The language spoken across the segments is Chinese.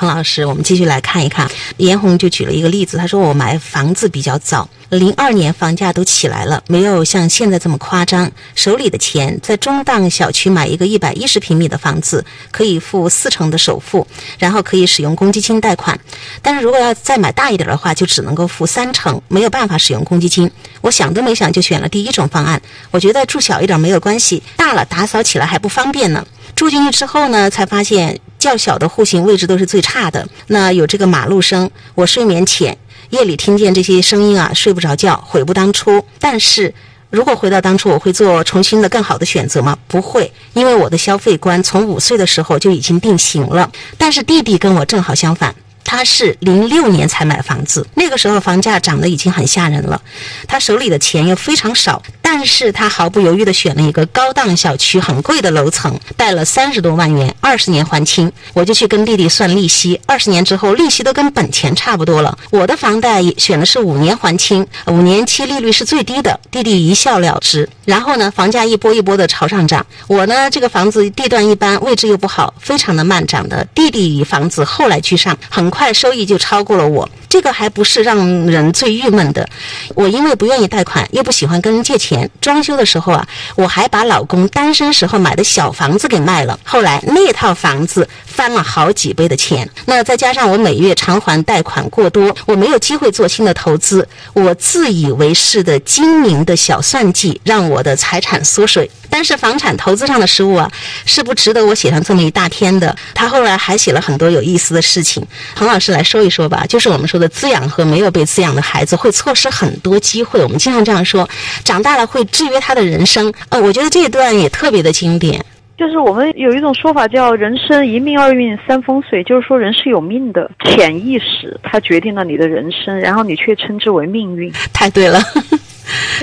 彭老师，我们继续来看一看。严红就举了一个例子，他说我买房子比较早，零二年房价都起来了，没有像现在这么夸张。手里的钱在中档小区买一个一百一十平米的房子，可以付四成的首付，然后可以使用公积金贷款。但是如果要再买大一点的话，就只能够付三成，没有办法使用公积金。我想都没想就选了第一种方案。我觉得住小一点没有关系，大了打扫起来还不方便呢。住进去之后呢，才发现较小的户型位置都是最差的。那有这个马路声，我睡眠浅，夜里听见这些声音啊，睡不着觉，悔不当初。但是如果回到当初，我会做重新的更好的选择吗？不会，因为我的消费观从五岁的时候就已经定型了。但是弟弟跟我正好相反。他是零六年才买房子，那个时候房价涨得已经很吓人了，他手里的钱又非常少，但是他毫不犹豫地选了一个高档小区、很贵的楼层，贷了三十多万元，二十年还清。我就去跟弟弟算利息，二十年之后利息都跟本钱差不多了。我的房贷选的是五年还清，五年期利率是最低的，弟弟一笑了之。然后呢，房价一波一波的朝上涨，我呢这个房子地段一般，位置又不好，非常的慢涨的。弟弟房子后来居上，很快。快收益就超过了我，这个还不是让人最郁闷的。我因为不愿意贷款，又不喜欢跟人借钱，装修的时候啊，我还把老公单身时候买的小房子给卖了。后来那套房子翻了好几倍的钱。那再加上我每月偿还贷款过多，我没有机会做新的投资。我自以为是的精明的小算计，让我的财产缩水。但是房产投资上的失误啊，是不值得我写上这么一大篇的。他后来还写了很多有意思的事情。彭老师来说一说吧，就是我们说的滋养和没有被滋养的孩子会错失很多机会。我们经常这样说，长大了会制约他的人生。呃，我觉得这一段也特别的经典。就是我们有一种说法叫“人生一命二运三风水”，就是说人是有命的，潜意识它决定了你的人生，然后你却称之为命运。太对了。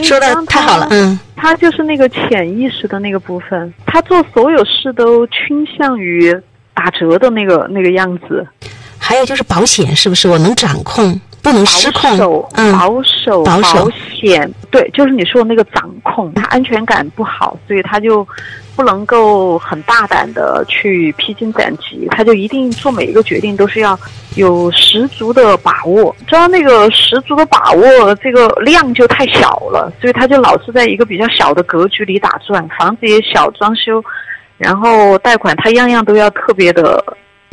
说的太好了，嗯，他就是那个潜意识的那个部分，他做所有事都倾向于打折的那个那个样子。还有就是保险，是不是我能掌控，不能失控？嗯，保守，保险，对，就是你说的那个掌控，他安全感不好，所以他就。不能够很大胆的去披荆斩棘，他就一定做每一个决定都是要有十足的把握。只要那个十足的把握，这个量就太小了，所以他就老是在一个比较小的格局里打转。房子也小，装修，然后贷款，他样样都要特别的。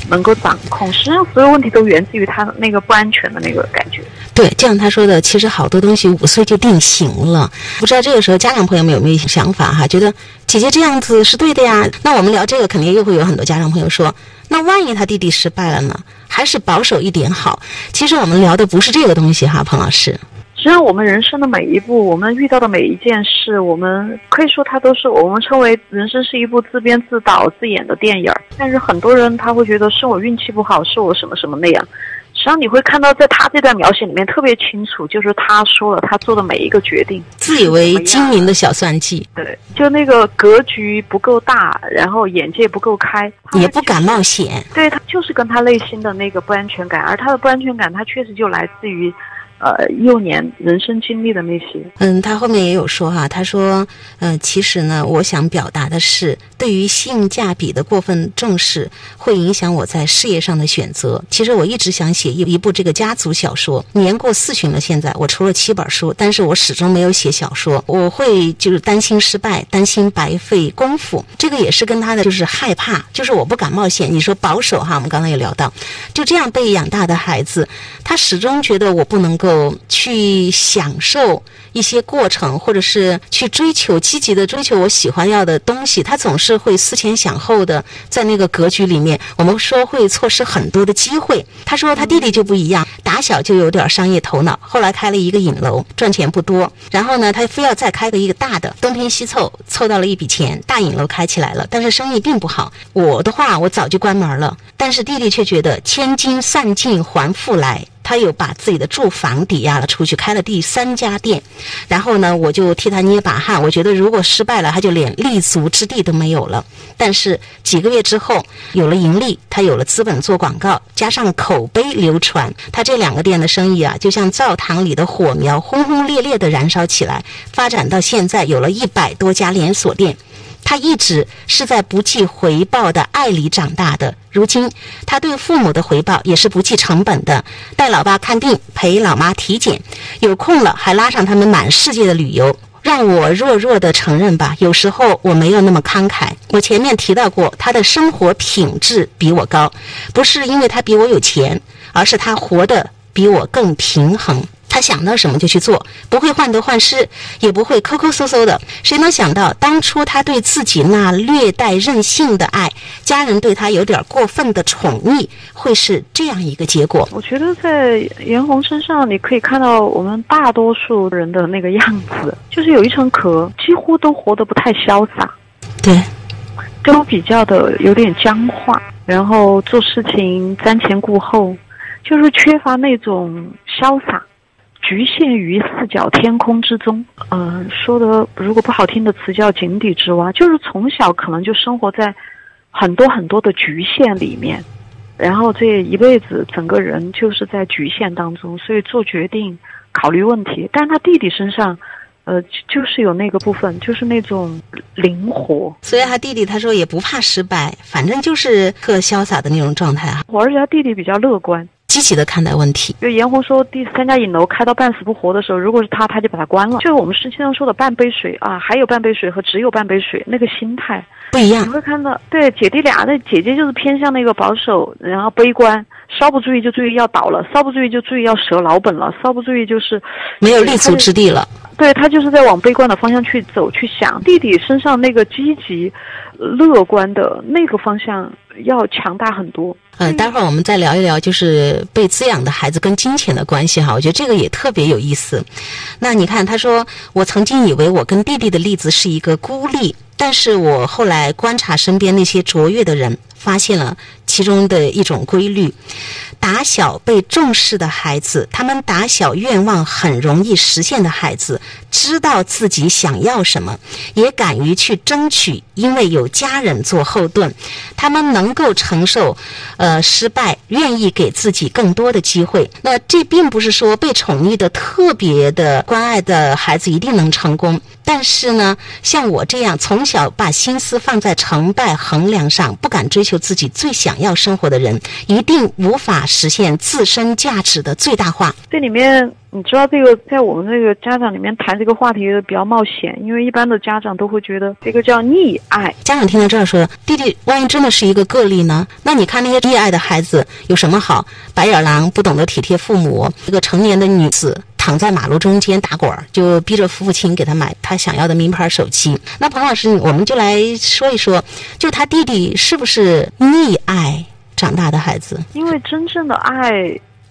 能够掌控，实际上所有问题都源自于他那个不安全的那个感觉。对，就像他说的，其实好多东西五岁就定型了。不知道这个时候家长朋友们有没有想法哈？觉得姐姐这样子是对的呀？那我们聊这个，肯定又会有很多家长朋友说，那万一他弟弟失败了呢？还是保守一点好。其实我们聊的不是这个东西哈，彭老师。实际上，我们人生的每一步，我们遇到的每一件事，我们可以说它都是我们称为人生是一部自编自导自演的电影儿。但是很多人他会觉得是我运气不好，是我什么什么那样。实际上你会看到，在他这段描写里面特别清楚，就是他说了他做的每一个决定，自以为精明的小算计。对，就那个格局不够大，然后眼界不够开，也不敢冒险。对他就是跟他内心的那个不安全感，而他的不安全感，他确实就来自于。呃，幼年人生经历的那些，嗯，他后面也有说哈，他说，呃，其实呢，我想表达的是，对于性价比的过分重视，会影响我在事业上的选择。其实我一直想写一一部这个家族小说，年过四旬了，现在我出了七本书，但是我始终没有写小说。我会就是担心失败，担心白费功夫，这个也是跟他的就是害怕，就是我不敢冒险。你说保守哈，我们刚才也聊到，就这样被养大的孩子，他始终觉得我不能够。去享受一些过程，或者是去追求积极的追求我喜欢要的东西，他总是会思前想后的，在那个格局里面，我们说会错失很多的机会。他说他弟弟就不一样，打小就有点商业头脑，后来开了一个影楼，赚钱不多，然后呢，他非要再开个一个大的，东拼西凑凑到了一笔钱，大影楼开起来了，但是生意并不好。我的话，我早就关门了，但是弟弟却觉得千金散尽还复来。他又把自己的住房抵押了出去，开了第三家店，然后呢，我就替他捏把汗。我觉得如果失败了，他就连立足之地都没有了。但是几个月之后，有了盈利，他有了资本做广告，加上口碑流传，他这两个店的生意啊，就像灶堂里的火苗，轰轰烈烈地燃烧起来，发展到现在有了一百多家连锁店。他一直是在不计回报的爱里长大的。如今，他对父母的回报也是不计成本的，带老爸看病，陪老妈体检，有空了还拉上他们满世界的旅游。让我弱弱的承认吧，有时候我没有那么慷慨。我前面提到过，他的生活品质比我高，不是因为他比我有钱，而是他活得比我更平衡。他想到什么就去做，不会患得患失，也不会抠抠搜搜的。谁能想到，当初他对自己那略带任性的爱，家人对他有点过分的宠溺，会是这样一个结果？我觉得在严红身上，你可以看到我们大多数人的那个样子，就是有一层壳，几乎都活得不太潇洒，对，都比较的有点僵化，然后做事情瞻前顾后，就是缺乏那种潇洒。局限于四角天空之中，嗯，说的如果不好听的词叫井底之蛙，就是从小可能就生活在很多很多的局限里面，然后这一辈子整个人就是在局限当中，所以做决定、考虑问题。但他弟弟身上，呃，就是有那个部分，就是那种灵活。所以他弟弟他说也不怕失败，反正就是特潇洒的那种状态啊。我而且他弟弟比较乐观。积极的看待问题。就严红说，第三家影楼开到半死不活的时候，如果是他，他就把它关了。就是我们实际上说的半杯水啊，还有半杯水和只有半杯水，那个心态不一样。你会看到，对姐弟俩，那姐姐就是偏向那个保守，然后悲观，稍不注意就注意要倒了，稍不注意就注意要折老本了，稍不注意就是没有立足之地了。对他就是在往悲观的方向去走去想。弟弟身上那个积极、乐观的那个方向要强大很多。嗯，待会儿我们再聊一聊，就是被滋养的孩子跟金钱的关系哈。我觉得这个也特别有意思。那你看，他说我曾经以为我跟弟弟的例子是一个孤立，但是我后来观察身边那些卓越的人，发现了其中的一种规律。打小被重视的孩子，他们打小愿望很容易实现的孩子，知道自己想要什么，也敢于去争取，因为有家人做后盾，他们能够承受，呃，失败，愿意给自己更多的机会。那这并不是说被宠溺的特别的关爱的孩子一定能成功，但是呢，像我这样从小把心思放在成败衡量上，不敢追求自己最想要生活的人，一定无法。实现自身价值的最大化。这里面，你知道这个在我们这个家长里面谈这个话题比较冒险，因为一般的家长都会觉得这个叫溺爱。家长听到这儿说：“弟弟，万一真的是一个个例呢？那你看那些溺爱的孩子有什么好？白眼狼不懂得体贴父母，一个成年的女子躺在马路中间打滚儿，就逼着父亲给他买他想要的名牌手机。那彭老师，我们就来说一说，就他弟弟是不是溺爱？”长大的孩子，因为真正的爱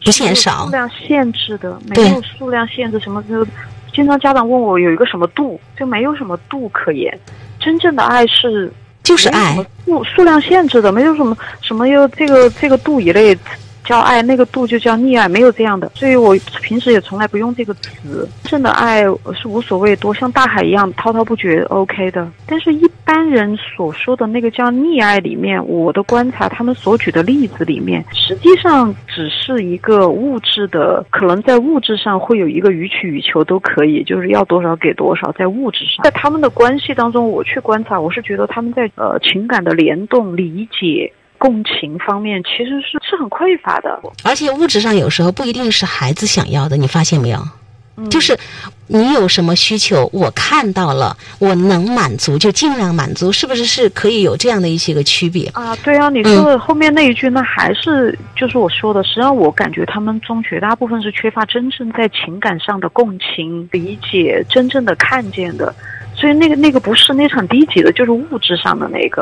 不嫌少，数量限制的，没有数量限制，什么就经常家长问我有一个什么度，就没有什么度可言。真正的爱是就是爱，数数量限制的，没有什么什么又这个这个度一类。叫爱那个度就叫溺爱，没有这样的，所以我平时也从来不用这个词。真的爱是无所谓多，像大海一样滔滔不绝，OK 的。但是，一般人所说的那个叫溺爱里面，我的观察，他们所举的例子里面，实际上只是一个物质的，可能在物质上会有一个予取予求都可以，就是要多少给多少，在物质上，在他们的关系当中，我去观察，我是觉得他们在呃情感的联动、理解。共情方面其实是是很匮乏的，而且物质上有时候不一定是孩子想要的，你发现没有？就是你有什么需求，我看到了，我能满足就尽量满足，是不是是可以有这样的一些个区别啊？对啊，你说的后面那一句，那还是就是我说的，实际上我感觉他们中绝大部分是缺乏真正在情感上的共情、理解、真正的看见的。所以那个那个不是那是很低级的，就是物质上的那个。